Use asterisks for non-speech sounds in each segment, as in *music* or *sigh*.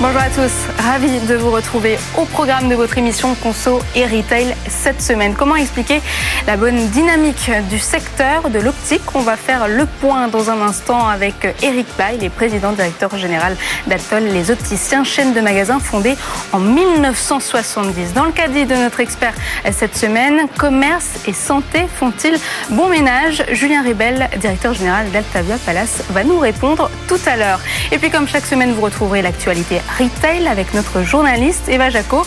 Bonjour à tous, ravi de vous retrouver au programme de votre émission Conso et Retail cette semaine. Comment expliquer la bonne dynamique du secteur de l'optique? On va faire le point dans un instant avec Eric Play, les président directeur général d'Atoll, les opticiens, chaîne de magasins fondée en 1970. Dans le cadre de notre expert cette semaine, commerce et santé font-ils bon ménage? Julien Ribel, directeur général d'Altavia Palace, va nous répondre tout à l'heure. Et puis comme chaque semaine, vous retrouverez l'actualité retail avec notre journaliste Eva Jaco.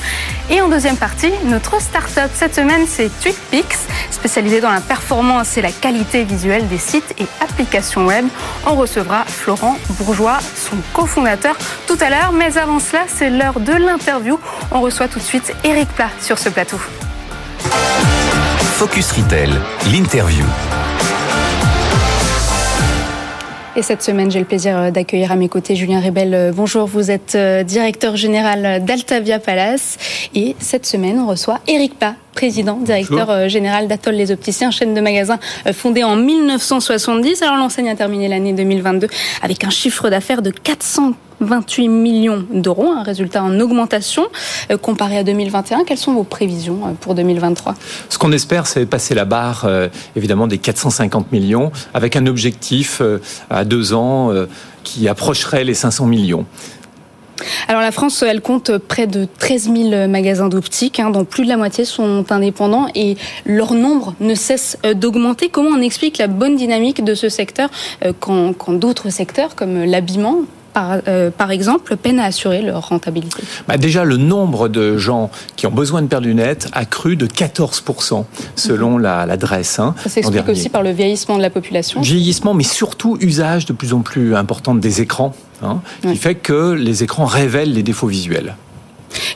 Et en deuxième partie, notre start-up. Cette semaine, c'est TweetPix, spécialisé dans la performance et la qualité visuelle des sites et applications web. On recevra Florent Bourgeois, son cofondateur, tout à l'heure. Mais avant cela, c'est l'heure de l'interview. On reçoit tout de suite Eric Plat sur ce plateau. Focus Retail, l'interview. Et cette semaine, j'ai le plaisir euh, d'accueillir à mes côtés Julien Rebel. Euh, bonjour, vous êtes euh, directeur général d'Altavia Palace. Et cette semaine, on reçoit Eric Pa, président, directeur général d'Atoll les Opticiens, chaîne de magasins fondée en 1970. Alors l'enseigne a terminé l'année 2022 avec un chiffre d'affaires de 400 28 millions d'euros, un résultat en augmentation euh, comparé à 2021. Quelles sont vos prévisions euh, pour 2023 Ce qu'on espère, c'est passer la barre, euh, évidemment, des 450 millions, avec un objectif à deux ans qui approcherait les 500 millions. Alors la France, elle compte près de 13 000 magasins d'optique, hein, dont plus de la moitié sont indépendants et leur nombre ne cesse d'augmenter. Comment on explique la bonne dynamique de ce secteur quand, quand d'autres secteurs comme l'habillement par, euh, par, exemple, peinent à assurer leur rentabilité bah Déjà, le nombre de gens qui ont besoin de paires de lunettes a cru de 14% selon l'adresse. Hein, Ça s'explique aussi par le vieillissement de la population. Vieillissement, mais surtout usage de plus en plus important des écrans, hein, qui fait que les écrans révèlent les défauts visuels.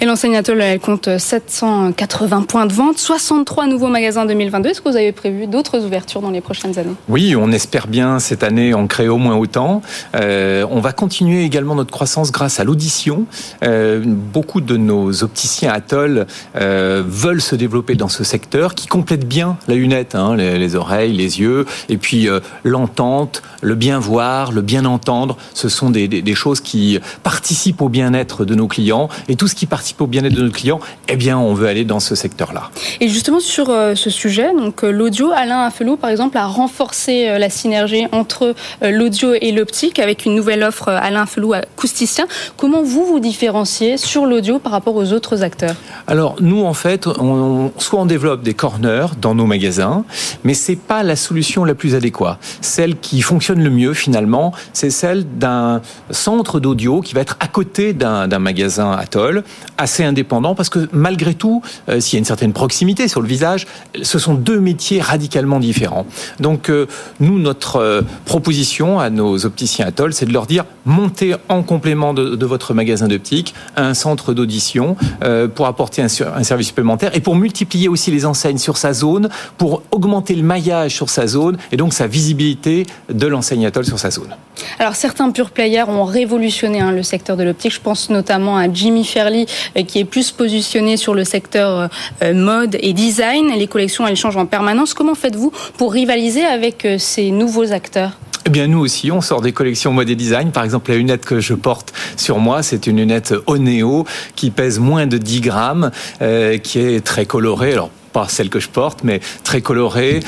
Et l'enseigne Atoll, compte 780 points de vente, 63 nouveaux magasins en 2022. Est-ce que vous avez prévu d'autres ouvertures dans les prochaines années? Oui, on espère bien cette année en créer au moins autant. Euh, on va continuer également notre croissance grâce à l'audition. Euh, beaucoup de nos opticiens Atoll euh, veulent se développer dans ce secteur qui complète bien la lunette, hein, les, oreilles, les yeux, et puis l'entente, le bien voir, le bien entendre. Ce sont des, des, des choses qui participent au bien-être de nos clients et tout ce qui participe au bien-être de nos clients, eh bien, on veut aller dans ce secteur-là. Et justement, sur euh, ce sujet, donc euh, l'audio, Alain Affelou, par exemple, a renforcé euh, la synergie entre l'audio et l'optique avec une nouvelle offre Alain Affelou acousticien. Comment vous vous différenciez sur l'audio par rapport aux autres acteurs? Alors, nous, en fait, on, soit on développe des corners dans nos magasins, mais c'est pas la solution la plus adéquate. Celle qui fonctionne le mieux, finalement, c'est celle d'un centre d'audio qui va être à côté d'un magasin Atoll assez indépendant parce que malgré tout, euh, s'il y a une certaine proximité sur le visage, ce sont deux métiers radicalement différents. Donc euh, nous, notre euh, proposition à nos opticiens Atoll, c'est de leur dire montez en complément de, votre magasin d'optique un centre d'audition pour apporter un, service supplémentaire et pour multiplier aussi les enseignes sur sa zone, pour augmenter le maillage sur sa zone et donc sa visibilité de l'enseigne Atoll sur sa zone. Alors certains pure players ont révolutionné hein, le secteur de l'optique. Je pense notamment à Jimmy Fairley euh, qui est plus positionné sur le secteur euh, mode et design. Les collections, elles changent en permanence. Comment faites-vous pour rivaliser avec euh, ces nouveaux acteurs? Eh bien, nous aussi, on sort des collections mode et design. Par exemple, la lunette que je porte sur moi, c'est une lunette Oneo qui pèse moins de 10 grammes, qui est très colorée. Alors, pas celle que je porte, mais très colorée,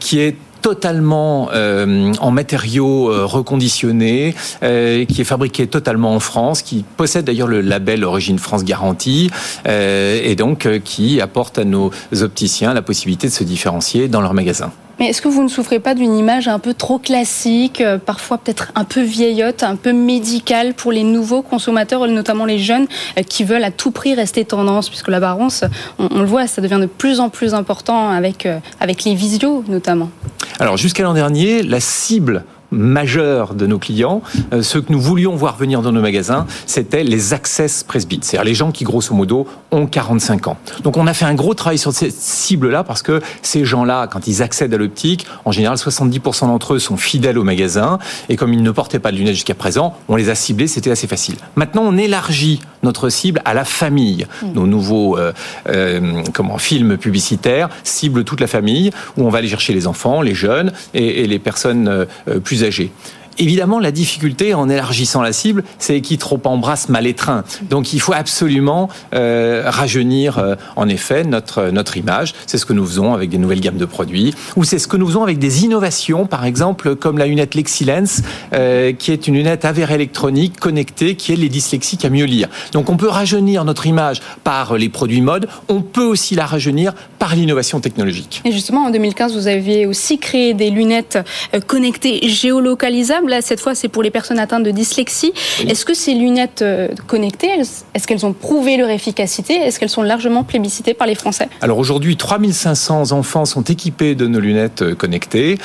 qui est totalement euh, en matériaux euh, reconditionnés, euh, qui est fabriqué totalement en France, qui possède d'ailleurs le label Origine France Garantie, et donc qui apporte à nos opticiens la possibilité de se différencier dans leurs magasins. Mais est-ce que vous ne souffrez pas d'une image un peu trop classique, euh, parfois peut-être un peu vieillotte, un peu médicale pour les nouveaux consommateurs, notamment les jeunes, euh, qui veulent à tout prix rester tendance, puisque l'apparence, on, on, le voit, ça devient de plus en plus important avec, euh, avec les visios notamment. Alors jusqu'à l'an dernier, la cible majeur de nos clients, euh, ceux que nous voulions voir venir dans nos magasins, c'était les access presbytes, c'est-à-dire les gens qui grosso modo ont 45 ans. Donc on a fait un gros travail sur cette cible-là parce que ces gens-là, quand ils accèdent à l'optique, en général 70% d'entre eux sont fidèles au magasin et comme ils ne portaient pas de lunettes jusqu'à présent, on les a ciblés, c'était assez facile. Maintenant on élargit notre cible à la famille. Mmh. Nos nouveaux euh, euh, comment films publicitaires ciblent toute la famille où on va aller chercher les enfants, les jeunes et, et les personnes euh, plus âgés. Évidemment, la difficulté en élargissant la cible, c'est qui trop embrasse mal étreint. Donc, il faut absolument euh, rajeunir, euh, en effet, notre notre image. C'est ce que nous faisons avec des nouvelles gammes de produits, ou c'est ce que nous faisons avec des innovations, par exemple, comme la lunette Lexilens, euh, qui est une lunette avérée électronique connectée, qui aide les dyslexiques à mieux lire. Donc, on peut rajeunir notre image par les produits mode. On peut aussi la rajeunir par l'innovation technologique. Et justement, en 2015, vous aviez aussi créé des lunettes euh, connectées géolocalisables Là, cette fois, c'est pour les personnes atteintes de dyslexie. Est-ce que ces lunettes euh, connectées, est-ce qu'elles ont prouvé leur efficacité? Est-ce qu'elles sont largement plébiscitées par les Français? Alors aujourd'hui, 3500 enfants sont équipés de nos lunettes euh, connectées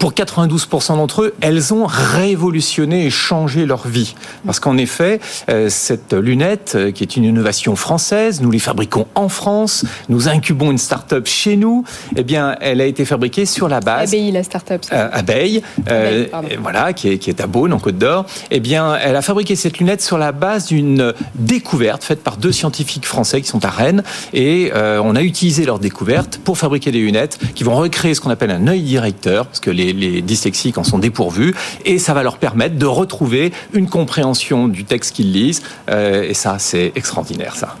pour 92% d'entre eux, elles ont révolutionné et changé leur vie. Parce qu'en effet, euh, cette lunette, euh, qui est une innovation française, nous les fabriquons en France, nous incubons une start-up chez nous, eh bien, elle a été fabriquée sur la base... Abeille, la start-up. Euh, Abeille, euh, voilà, qui est, qui est à Beaune, en Côte d'Or. Eh bien, elle a fabriqué cette lunette sur la base d'une découverte faite par deux scientifiques français qui sont à Rennes. Et euh, on a utilisé leur découverte pour fabriquer des lunettes qui vont recréer ce qu'on appelle un œil directeur, parce que les les, dyslexiques en sont dépourvus, et ça va leur permettre de retrouver une compréhension du texte qu'ils lisent, euh, et ça, c'est extraordinaire, ça.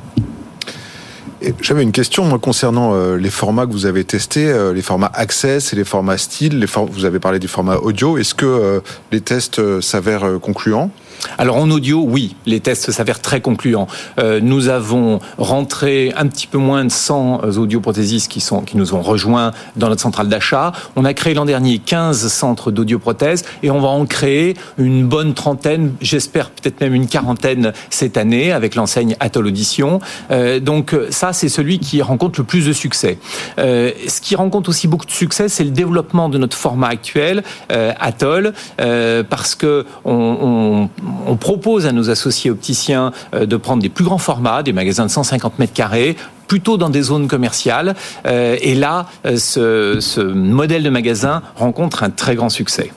J'avais une question concernant euh, les formats que vous avez testés, euh, les formats Access et les formats Style. Vous avez parlé du format audio. Est-ce que les tests s'avèrent concluants? Alors en audio, oui, les tests s'avèrent très concluants. Euh, nous avons rentré un petit peu moins de 100 audioprothésistes qui, sont, qui nous ont rejoints dans notre centrale d'achat. On a créé l'an dernier 15 centres d'audioprothèses et on va en créer une bonne trentaine, j'espère peut-être même une quarantaine cette année avec l'enseigne Atoll Audition. Euh, donc ça, c'est celui qui rencontre le plus de succès. Euh, ce qui rencontre aussi beaucoup de succès, c'est le développement de notre format actuel, euh, Atoll, euh, parce que on, on on propose à nos associés opticiens euh, de prendre des plus grands formats, des magasins de 150 mètres carrés, plutôt dans des zones commerciales. Euh, et là, euh, ce, modèle de magasin rencontre un très grand succès.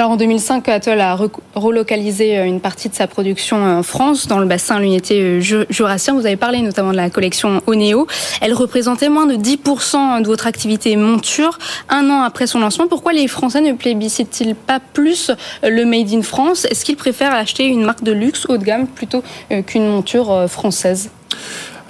Alors en 2005, Atoll a relocalisé euh, une partie de sa production en France, dans le bassin lunetier euh, jurassien. Vous avez parlé notamment de la collection Oneo. Elle représentait moins de 10% de votre activité monture un an après son lancement. Pourquoi les Français ne plébiscitent-ils pas plus euh, le Made in France? Est-ce qu'ils préfèrent acheter une marque de luxe haut de gamme plutôt qu'une monture française?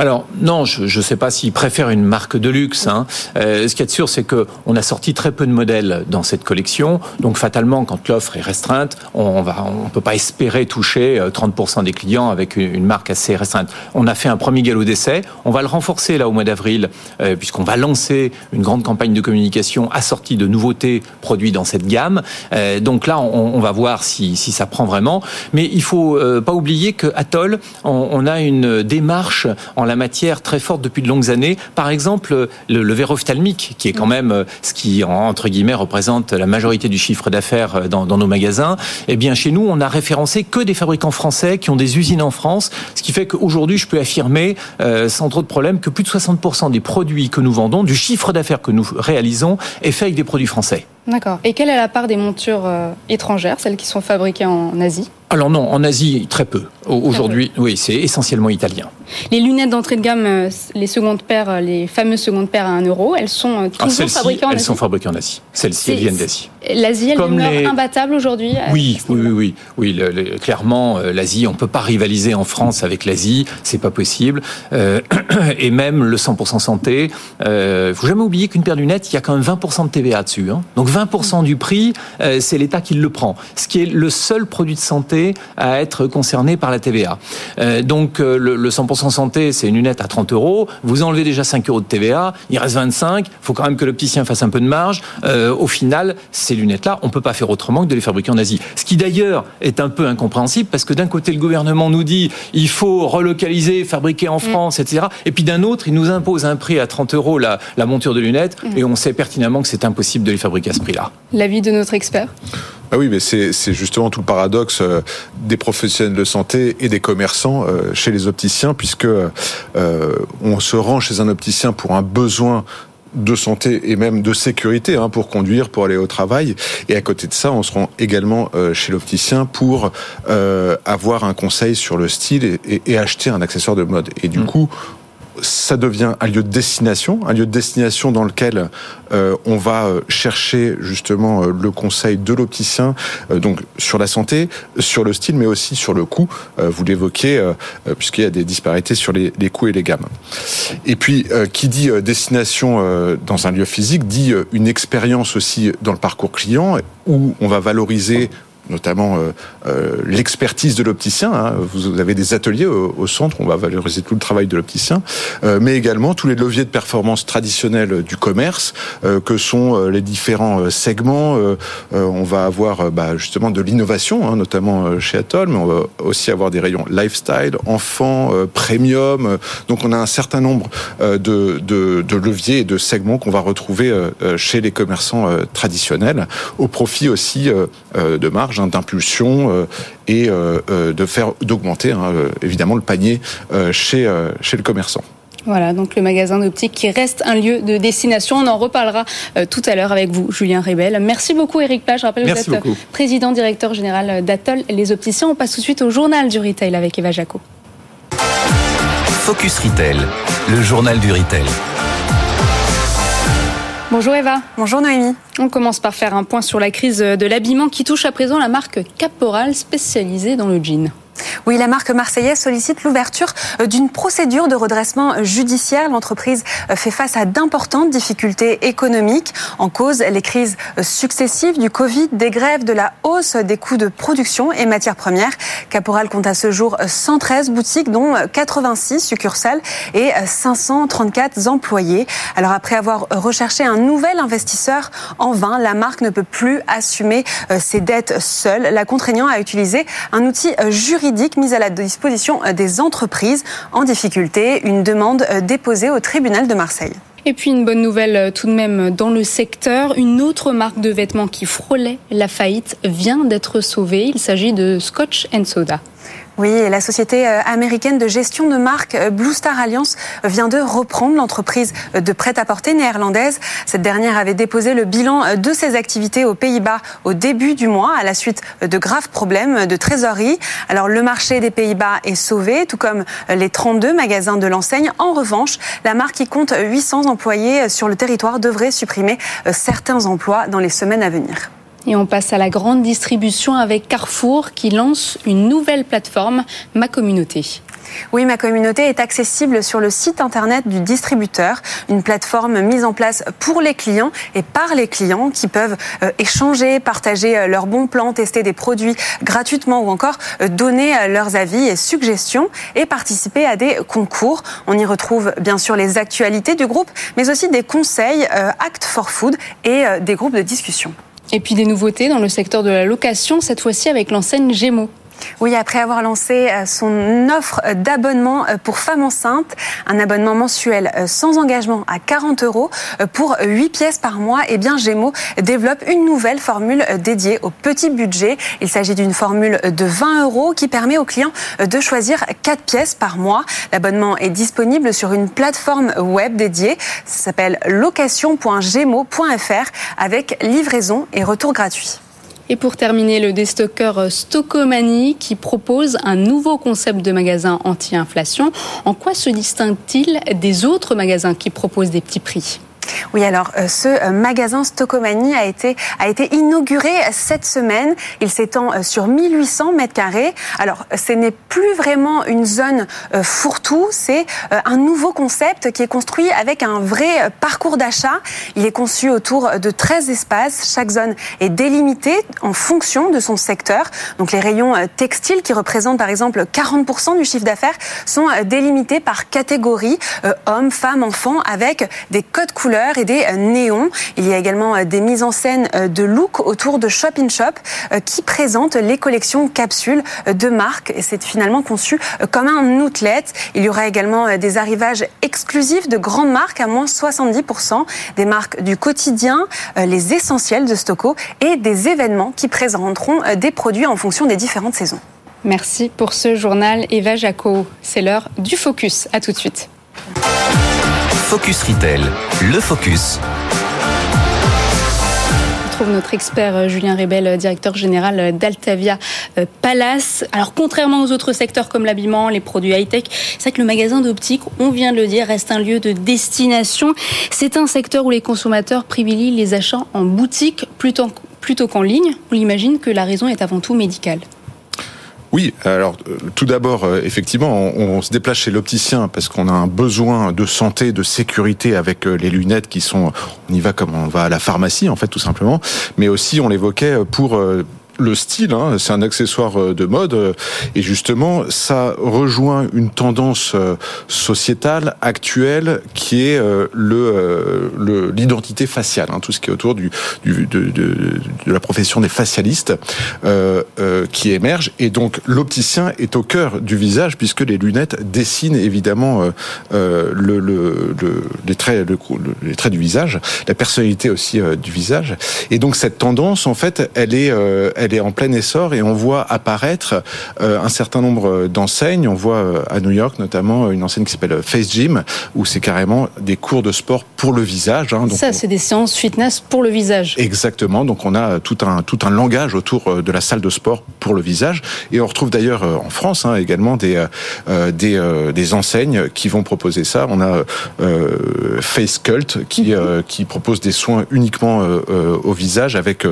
Alors non, je ne sais pas s'ils préfèrent une marque de luxe. Hein. Euh, ce qui est sûr, c'est que on a sorti très peu de modèles dans cette collection. Donc fatalement, quand l'offre est restreinte, on va, on peut pas espérer toucher 30% euh, des clients avec une, marque assez restreinte. On a fait un premier galop d'essai. On va le renforcer là au mois d'avril, euh, puisqu'on va lancer une grande campagne de communication assortie de nouveautés produites dans cette gamme. Euh, donc là, on, on, va voir si, si ça prend vraiment. Mais il faut euh, pas oublier que Atoll, on, on a une démarche en la matière très forte depuis de longues années. Par exemple, le, le verre ophtalmique, qui est quand même euh, ce qui, entre guillemets, représente la majorité du chiffre d'affaires euh, dans, dans, nos magasins. Eh bien, chez nous, on a référencé que des fabricants français qui ont des usines en France, ce qui fait qu'aujourd'hui, je peux affirmer, euh, sans trop de problème, que plus de 60% des produits que nous vendons, du chiffre d'affaires que nous réalisons, est fait avec des produits français. D'accord. Et quelle est la part des montures étrangères, celles qui sont fabriquées en Asie? Alors non, en Asie, très peu. Aujourd'hui, oui, c'est essentiellement italien. Les lunettes d'entrée de gamme, euh, les secondes paires, euh, les fameuses secondes paires à 1 euro, elles sont euh, ah, toujours fabriquées en Asie Elles sont fabriquées en Asie. Celles-ci, elles viennent d'Asie. L'Asie, elle Comme demeure les... imbattable aujourd'hui Oui, oui, oui, oui. oui le, le, clairement, l'Asie, on ne peut pas rivaliser en France avec l'Asie, c'est pas possible. Euh, *clears throat* et même le 100% santé, il euh, faut jamais oublier qu'une paire de lunettes, il y a quand même 20% de TVA dessus. Hein. Donc 20% du prix, euh, c'est l'État qui le prend. Ce qui est le seul produit de santé à être concerné par la TVA. Euh, donc euh, le, le 100% santé, c'est une lunette à 30 euros. Vous enlevez déjà 5 euros de TVA, il reste 25. Il faut quand même que l'opticien fasse un peu de marge. Euh, au final, ces lunettes-là, on peut pas faire autrement que de les fabriquer en Asie. Ce qui d'ailleurs est un peu incompréhensible parce que d'un côté, le gouvernement nous dit il faut relocaliser, fabriquer en mm. France, mmh. etc. Et puis d'un autre, il nous impose un prix à 30 euros la, la monture de lunettes mmh. et on sait pertinemment que c'est impossible de les fabriquer à ce prix-là. L'avis de notre expert? Ah oui, mais c'est justement tout le paradoxe euh, des professionnels de santé et des commerçants euh, chez les opticiens, puisque on se rend chez un opticien pour un besoin de santé et même de sécurité hein, pour conduire, pour aller au travail. Et à côté de ça, on se rend également chez l'opticien pour avoir un conseil sur le style et, acheter un accessoire de mode. Et du mmh. coup, ça devient un lieu de destination, un lieu de destination dans lequel euh, on va euh, chercher justement euh, le conseil de l'opticien, donc sur la santé, sur le style, mais aussi sur le coût. vous l'évoquez, puisqu'il y a des disparités sur les, les, coûts et les gammes. Et puis, qui dit destination dans un lieu physique, dit une expérience aussi dans le parcours client, où on va valoriser notamment euh, euh, l'expertise de l'opticien. Hein. Vous avez des ateliers au, centre, on va valoriser tout le travail de l'opticien, euh, mais également tous les leviers de performance traditionnels du commerce, que sont les différents segments. on va avoir bah, justement de l'innovation, hein, notamment chez Atoll, mais on va aussi avoir des rayons lifestyle, enfants, premium. Donc on a un certain nombre de, de, de leviers et de segments qu'on va retrouver chez les commerçants traditionnels, au profit aussi de marge Hein, d'impulsion euh, et euh, euh, de faire d'augmenter hein, évidemment le panier chez, chez le commerçant. Voilà, donc le magasin d'optique qui reste un lieu de destination. On en reparlera tout à l'heure avec vous, Julien Ribel. Merci beaucoup, Eric Plage. Je rappelle que vous êtes président directeur général d'Atoll Les Opticiens. On passe tout de suite au journal du retail avec Eva Jaco. Focus Retail, le journal du retail. Bonjour Eva. Bonjour Noémie. On commence par faire un point sur la crise de l'habillement qui touche à présent la marque Caporal spécialisée dans le jean. Oui, la marque marseillaise sollicite l'ouverture euh, d'une procédure de redressement euh, judiciaire. L'entreprise euh, fait face à d'importantes difficultés économiques. En cause, les crises successives du Covid, des grèves, de la hausse des coûts de production et matières premières. Caporal compte à ce jour 113 boutiques, dont 86 succursales et 534 employés. Alors après avoir recherché un nouvel investisseur en vain, la marque ne peut plus assumer ses dettes seule, la contraignant à utiliser un outil juridique mise à la disposition euh, des entreprises en difficulté, une demande euh, déposée au tribunal de Marseille. Et puis une bonne nouvelle euh, tout de même dans le secteur, une autre marque de vêtements qui frôlait la faillite vient d'être sauvée. Il s'agit de Scotch Soda. Oui, la société euh, américaine de gestion de marque euh, Blue Star Alliance vient de reprendre l'entreprise de prêt-à-porter néerlandaise. Cette dernière avait déposé le bilan euh, de ses activités aux Pays-Bas au début du mois à la suite de graves problèmes de trésorerie. Alors le marché des Pays-Bas est sauvé, tout comme les 32 magasins de l'enseigne. En revanche, la marque qui compte 800 employés sur le territoire devrait supprimer certains emplois dans les semaines à venir. Et on passe à la grande distribution avec Carrefour qui lance une nouvelle plateforme, Ma Communauté. Oui, ma communauté est accessible sur le site internet du distributeur, une plateforme mise en place pour les clients et par les clients qui peuvent euh, échanger, partager euh, leurs bons plans, tester des produits gratuitement ou encore euh, donner leurs avis et suggestions et participer à des concours. On y retrouve bien sûr les actualités du groupe, mais aussi des conseils Act for Food et des groupes de discussion. Et puis des nouveautés dans le secteur de la location, cette fois-ci avec l'enseigne Gémeaux. Oui, après avoir lancé euh, son offre d'abonnement euh, pour femmes enceintes, un abonnement mensuel euh, sans engagement à 40 euros pour 8 pièces par mois, eh bien Gémeaux développe une nouvelle formule dédiée au petit budget. Il s'agit d'une formule de 20 euros qui permet aux clients de choisir 4 pièces par mois. L'abonnement est disponible sur une plateforme web dédiée. Ça s'appelle location.gémeaux.fr avec livraison et retour gratuit. Et pour terminer, le déstockeur Stockomanie qui propose un nouveau concept de magasin anti-inflation. En quoi se distingue-t-il des autres magasins qui proposent des petits prix? Oui, alors euh, ce euh, magasin Stockomanie a été, a été inauguré cette semaine. Il s'étend euh, sur 1800 mètres carrés. Alors, ce n'est plus vraiment une zone fourre-tout, c'est un nouveau concept qui est construit avec un vrai parcours d'achat. Il est conçu autour de 13 espaces. Chaque zone est délimitée en fonction de son secteur. Donc, les rayons textiles qui représentent par exemple 40% du chiffre d'affaires sont délimités par catégorie hommes, femmes, enfants avec des codes couleurs et des néons. Il y a également des mises en scène de look autour de Shop in Shop qui présentent les collections capsules de marque. Et c'est finalement conçu comme un outlet. Il y aura également des arrivages exclusifs de grandes marques à moins 70%, des marques du quotidien, les essentiels de Stocco et des événements qui présenteront des produits en fonction des différentes saisons. Merci pour ce journal, Eva Jaco. C'est l'heure du focus. À tout de suite. Focus Retail, le focus. On trouve notre expert euh, Julien Rebel, euh, directeur général euh, d'Altavia Palace. Alors, contrairement aux autres secteurs comme l'habillement, les produits high-tech, c'est vrai que le magasin d'optique, on vient de le dire, reste un lieu de destination. C'est un secteur où les consommateurs privilégient les achats en boutique plutôt, plutôt qu'en ligne. On imagine que la raison est avant tout médicale. Oui, alors euh, tout d'abord, euh, effectivement, on, se déplace chez l'opticien parce qu'on a un besoin de santé, de sécurité avec euh, les lunettes qui sont, on y va comme on va à la pharmacie en fait tout simplement, mais aussi on l'évoquait pour le style, hein, c'est un accessoire euh, de mode, euh, et justement, ça rejoint une tendance euh, sociétale actuelle qui est le l'identité faciale, hein, tout ce qui est autour du, du de, de, de, la profession des facialistes euh, euh, qui émerge, et donc l'opticien est au cœur du visage puisque les lunettes dessinent évidemment euh, le, le, le, les traits, le, les traits du visage, la personnalité aussi du visage, et donc cette tendance, en fait, elle est, elle est en plein essor et on voit apparaître euh, un certain nombre d'enseignes. On voit euh, à New York notamment une enseigne qui s'appelle Face Gym où c'est carrément des cours de sport pour le visage. Hein. Donc Ça, c'est des séances fitness pour le visage. Exactement. Donc on a tout un tout un langage autour euh, de la salle de sport pour le visage et on retrouve d'ailleurs en France hein, également des des des enseignes qui vont proposer ça. On a Face Cult qui mhm. qui propose des soins uniquement au visage avec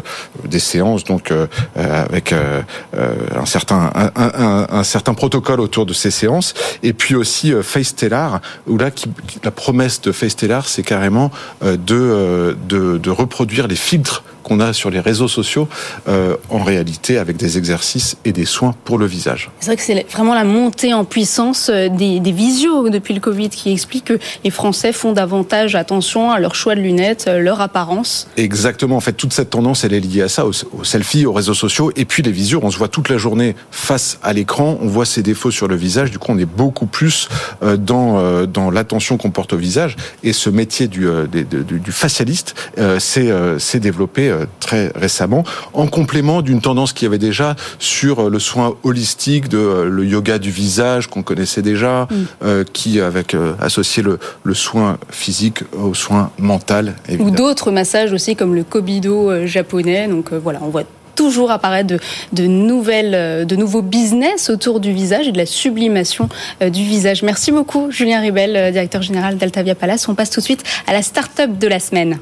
des séances donc euh, avec euh, euh, un certain un, un, certain protocole autour de ces séances. Et puis aussi Face Stellar où là qui, la promesse de Face Stellar c'est carrément de, de de reproduire les filtres qu'on a sur les réseaux sociaux, euh, en réalité avec des exercices et des soins pour le visage. C'est vrai que c'est vraiment la montée en puissance euh, des, des visios depuis le Covid qui explique que les Français font davantage attention à leur choix de lunettes, euh, leur apparence. Exactement. En fait, toute cette tendance, elle est liée à ça, aux, selfies, aux réseaux sociaux, et puis les visios. On se voit toute la journée face à l'écran, on voit ses défauts sur le visage. Du coup, on est beaucoup plus dans dans l'attention qu'on porte au visage. Et ce métier du du, du facialiste, s'est développé euh, très récemment, en complément d'une tendance qui avait déjà sur euh, le soin holistique, de euh, le yoga du visage qu'on connaissait déjà, mm. qui avec associé le, le soin physique au soin mental. Évidemment. Ou d'autres massages aussi comme le kobido japonais. Donc voilà, on voit toujours apparaître de, de, nouvelles, de nouveaux business autour du visage et de la sublimation du visage. Merci beaucoup, Julien Ribel, directeur général d'Altavia Palace. On passe tout de suite à la start-up de la semaine.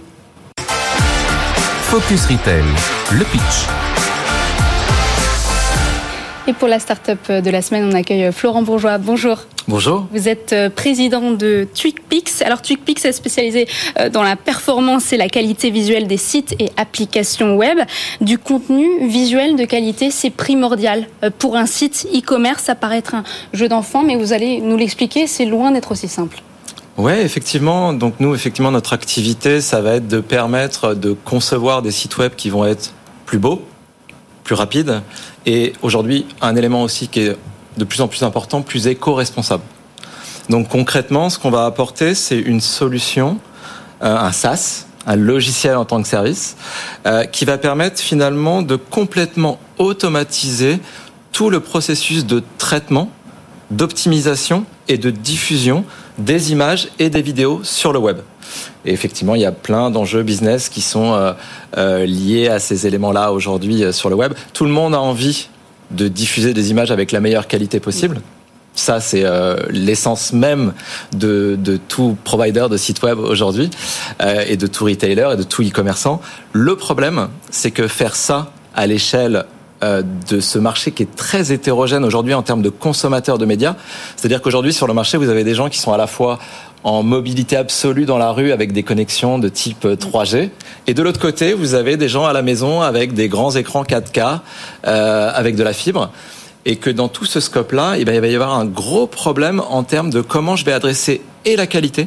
Focus Retail, le pitch. Et pour la start-up de la semaine, on accueille Florent Bourgeois. Bonjour. Bonjour. Vous êtes euh, président de TwigPix. Alors TwigPix est spécialisé euh, dans la performance et la qualité visuelle des sites et applications web. Du contenu visuel de qualité, c'est primordial. Euh, pour un site e-commerce, ça paraît être un jeu d'enfant, mais vous allez nous l'expliquer, c'est loin d'être aussi simple. Ouais, effectivement. Donc nous, effectivement, notre activité, ça va être de permettre de concevoir des sites web qui vont être plus beaux, plus rapides, et aujourd'hui, un élément aussi qui est de plus en plus important, plus éco-responsable. Donc concrètement, ce qu'on va apporter, c'est une solution, euh, un SaaS, un logiciel en tant que service, euh, qui va permettre finalement de complètement automatiser tout le processus de traitement, d'optimisation et de diffusion des images et des vidéos sur le web. Et effectivement, il y a plein d'enjeux business qui sont euh, euh, liés à ces éléments-là aujourd'hui euh, sur le web. Tout le monde a envie de diffuser des images avec la meilleure qualité possible. Ça, c'est l'essence même de, de, tout provider de site web aujourd'hui et de tout retailer et de tout e-commerçant. Le problème, c'est que faire ça à l'échelle de ce marché qui est très hétérogène aujourd'hui en termes de consommateurs de médias. C'est-à-dire qu'aujourd'hui, sur le marché, vous avez des gens qui sont à la fois en mobilité absolue dans la rue avec des connexions de type 3G. Et de l'autre côté, vous avez des gens à la maison avec des grands écrans 4K, euh, avec de la fibre. Et que dans tout ce scope-là, eh ben, il va y avoir un gros problème en termes de comment je vais adresser et la qualité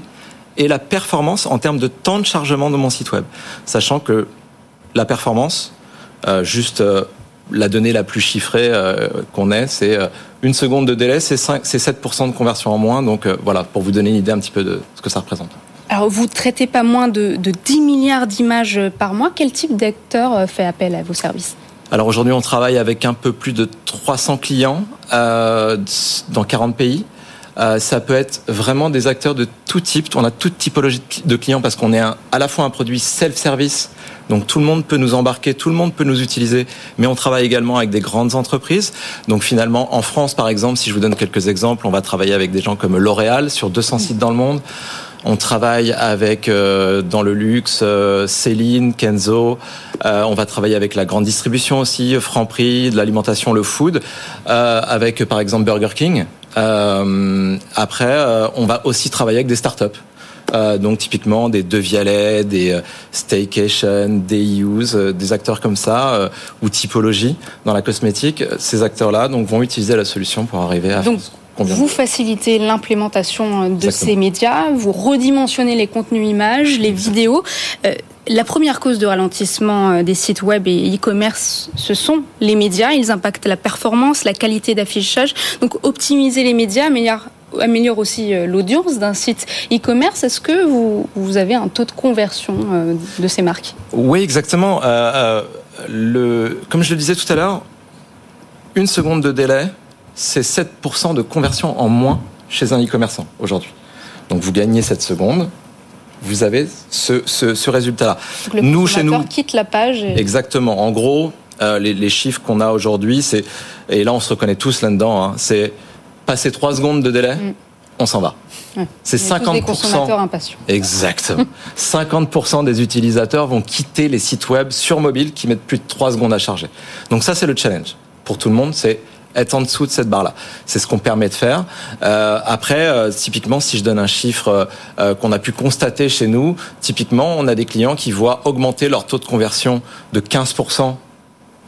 et la performance en termes de temps de chargement de mon site web. Sachant que la performance, euh, juste euh, la donnée la plus chiffrée euh, qu'on ait, c'est une seconde de délai, c'est 7% de conversion en moins. Donc voilà, pour vous donner une idée un petit peu de ce que ça représente. Alors, vous traitez pas moins de, de 10 milliards d'images par mois. Quel type d'acteur fait appel à vos services? Alors aujourd'hui, on travaille avec un peu plus de 300 clients euh, dans 40 pays. Euh, ça peut être vraiment des acteurs de tout type. On a toute typologie de clients parce qu'on est à la fois un produit self-service, donc tout le monde peut nous embarquer, tout le monde peut nous utiliser, mais on travaille également avec des grandes entreprises. Donc finalement, en France, par exemple, si je vous donne quelques exemples, on va travailler avec des gens comme L'Oréal sur 200 sites dans le monde. On travaille avec euh, dans le luxe euh, Céline, Kenzo. Euh, on va travailler avec la grande distribution aussi, Franprix, de l'alimentation, le food, avec par exemple Burger King. Après, on va aussi travailler avec des startups. donc typiquement des Devialet, des Staycation, des Use, des acteurs comme ça ou typologie dans la cosmétique. Ces acteurs-là donc vont utiliser la solution pour arriver à vous facilitez l'implémentation euh, de ces médias, vous redimensionnez les contenus images, les vidéos. Euh, la première cause de ralentissement euh, des sites web et e-commerce, ce sont les médias. Ils impactent la performance, la qualité d'affichage. Donc optimiser les médias améliore, aussi l'audience d'un site e-commerce. Est-ce que vous, avez un taux de conversion de ces marques? Oui, exactement. comme je le disais tout à l'heure, une seconde de délai c'est 7% de conversion en moins chez un e-commerçant aujourd'hui. Donc vous gagnez cette seconde, vous avez ce, résultat-là. Le nous, chez nous, quitte la page. Exactement. En gros, euh, les, chiffres qu'on a aujourd'hui, c'est et là on se reconnaît tous là-dedans, hein, c'est passer 3 secondes de délai, mm. on s'en va. C'est 50%. Des consommateurs impatients. Exactement. 50% des utilisateurs vont quitter les sites web sur mobile qui mettent plus de 3 secondes à charger. Donc ça, c'est le challenge pour tout le monde. C'est être en dessous de cette barre-là. C'est ce qu'on permet de faire. Euh, après, euh, typiquement, si je donne un chiffre euh, qu'on a pu constater chez nous, typiquement, on a des clients qui voient augmenter leur taux de conversion de 15%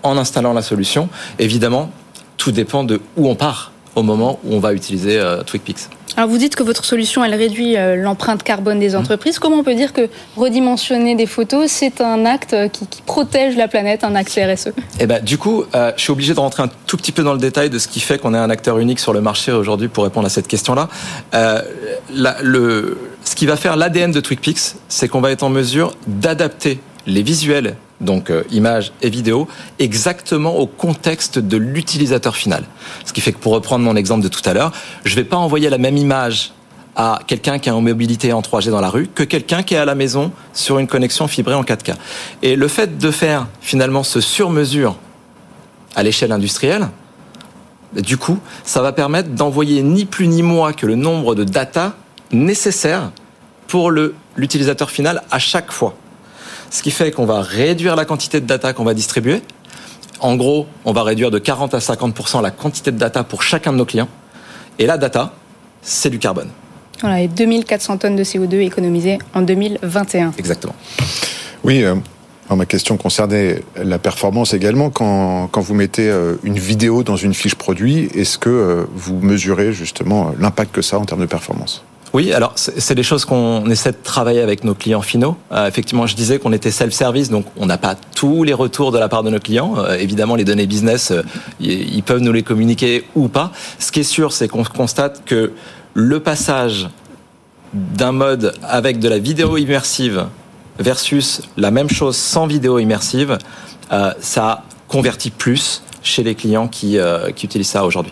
en installant la solution. Évidemment, tout dépend de où on part au moment où on va utiliser TwigPix. Alors vous dites que votre solution, elle réduit euh, l'empreinte carbone des entreprises. Comment on peut dire que redimensionner des photos, c'est un acte qui, protège la planète, un acte RSE Eh ben, du coup, euh, je suis obligé de rentrer un tout petit peu dans le détail de ce qui fait qu'on est un acteur unique sur le marché aujourd'hui pour répondre à cette question-là. Euh, le, ce qui va faire l'ADN de TwigPix, c'est qu'on va être en mesure d'adapter les visuels donc euh, images et vidéos, exactement au contexte de l'utilisateur final. Ce qui fait que pour reprendre mon exemple de tout à l'heure, je ne vais pas envoyer la même image à quelqu'un qui est en mobilité en 3G dans la rue que quelqu'un qui est à la maison sur une connexion fibrée en 4K. Et le fait de faire finalement ce sur-mesure à l'échelle industrielle, du coup, ça va permettre d'envoyer ni plus ni moins que le nombre de data nécessaires pour l'utilisateur final à chaque fois. Ce qui fait qu'on va réduire la quantité de data qu'on va distribuer. En gros, on va réduire de 40 à 50% la quantité de data pour chacun de nos clients. Et la data, c'est du carbone. Voilà, et 2400 tonnes de CO2 économisées en 2021. Exactement. Oui, euh, ma question concernait la performance également. Quand, quand vous mettez euh, une vidéo dans une fiche produit, est-ce que euh, vous mesurez justement l'impact que ça a en termes de performance? Oui, alors c'est des choses qu'on essaie de travailler avec nos clients finaux. Euh, effectivement, je disais qu'on était self-service, donc on n'a pas tous les retours de la part de nos clients. Euh, évidemment, les données business, euh, ils peuvent nous les communiquer ou pas. Ce qui est sûr, c'est qu'on constate que le passage d'un mode avec de la vidéo immersive versus la même chose sans vidéo immersive, ça convertit plus chez les clients qui, qui utilisent ça aujourd'hui.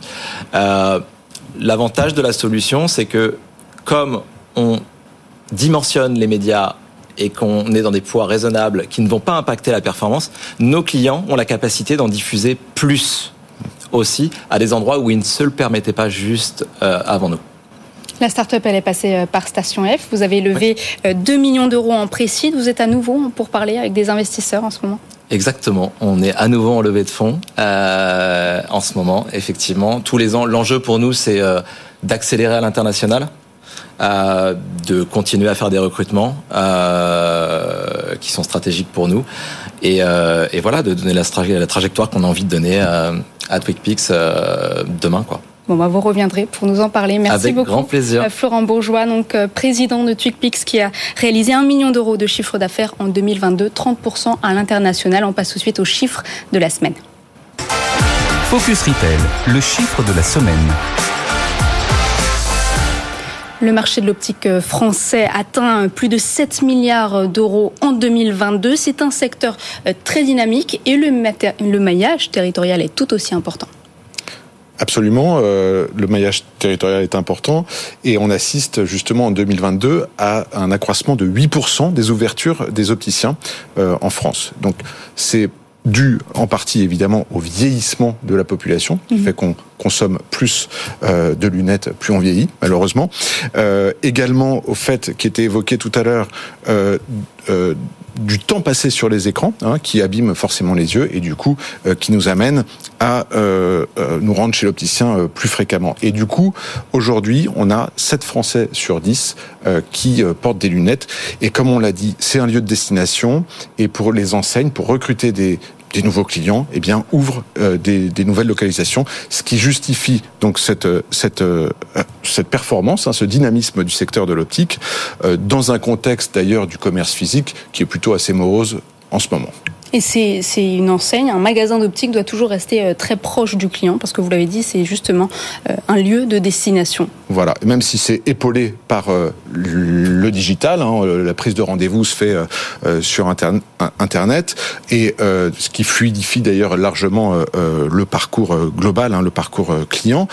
L'avantage de la solution, c'est que comme on dimensionne les médias et qu'on est dans des poids raisonnables qui ne vont pas impacter la performance, nos clients ont la capacité d'en diffuser plus aussi à des endroits où ils ne se le permettaient pas juste euh, avant nous. La start-up, elle est passée euh, par Station F. Vous avez levé 2 euh, millions d'euros en précis. Vous êtes à nouveau pour parler avec des investisseurs en ce moment? Exactement. On est à nouveau en levée de fonds en ce moment, effectivement. Tous les ans, l'enjeu pour nous, c'est d'accélérer à l'international. Euh, de continuer à faire des recrutements euh, qui sont stratégiques pour nous et, euh, et voilà de donner la, la trajectoire qu'on a envie de donner à, à TwigPix demain quoi. Bon, bah, vous reviendrez pour nous en parler. Merci Avec beaucoup. grand plaisir. Florent Bourgeois, donc président de TwicPix, qui a réalisé un million d'euros de chiffre d'affaires en 2022, 30% à l'international. On passe tout de suite aux chiffres de la semaine. Focus Retail, le chiffre de la semaine. Le marché de l'optique français atteint plus de 7 milliards d'euros en 2022. C'est un secteur très dynamique et le, maillage territorial est tout aussi important. Absolument, euh, le maillage territorial est important et on assiste justement en 2022 à un accroissement de 8% des ouvertures des opticiens euh, en France. Donc c'est dû en partie évidemment au vieillissement de la population, qui mmh. fait qu'on consomme plus euh, de lunettes, plus on vieillit, malheureusement. Euh, également au fait qui était évoqué tout à l'heure euh, euh, du temps passé sur les écrans, hein, qui abîme forcément les yeux et du coup euh, qui nous amène à euh, nous rendre chez l'opticien plus fréquemment. Et du coup, aujourd'hui, on a 7 Français sur 10 qui portent des lunettes. Et comme on l'a dit, c'est un lieu de destination. Et pour les enseignes, pour recruter des, des nouveaux clients, eh bien, ouvre euh, des, nouvelles localisations, ce qui justifie donc cette cette euh, cette performance, hein, ce dynamisme du secteur de l'optique, euh, dans un contexte d'ailleurs du commerce physique qui est plutôt assez morose en ce moment. Et c'est une enseigne, un magasin d'optique doit toujours rester très proche du client, parce que vous l'avez dit, c'est justement un lieu de destination. Voilà, même si c'est épaulé par le digital, hein, la prise de rendez-vous se fait sur Internet, et ce qui fluidifie d'ailleurs largement le parcours global, hein, le parcours client.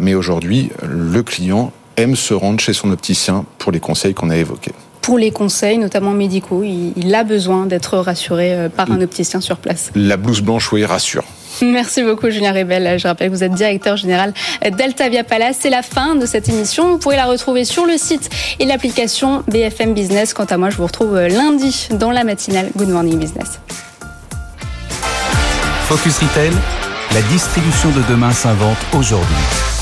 mais aujourd'hui, le client aime se rendre chez son opticien pour les conseils qu'on a évoqués pour les conseils, notamment médicaux. Il, a besoin d'être rassuré par un opticien sur place. La blouse blanche, oui, rassure. Merci beaucoup Julien Rebel. Je rappelle que vous êtes directeur général d'Altavia Palace. C'est la fin de cette émission. Vous pourrez la retrouver sur le site et l'application BFM Business. Quant à moi, je vous retrouve lundi dans la matinale Good Morning Business. Focus Retail, la distribution de demain s'invente aujourd'hui.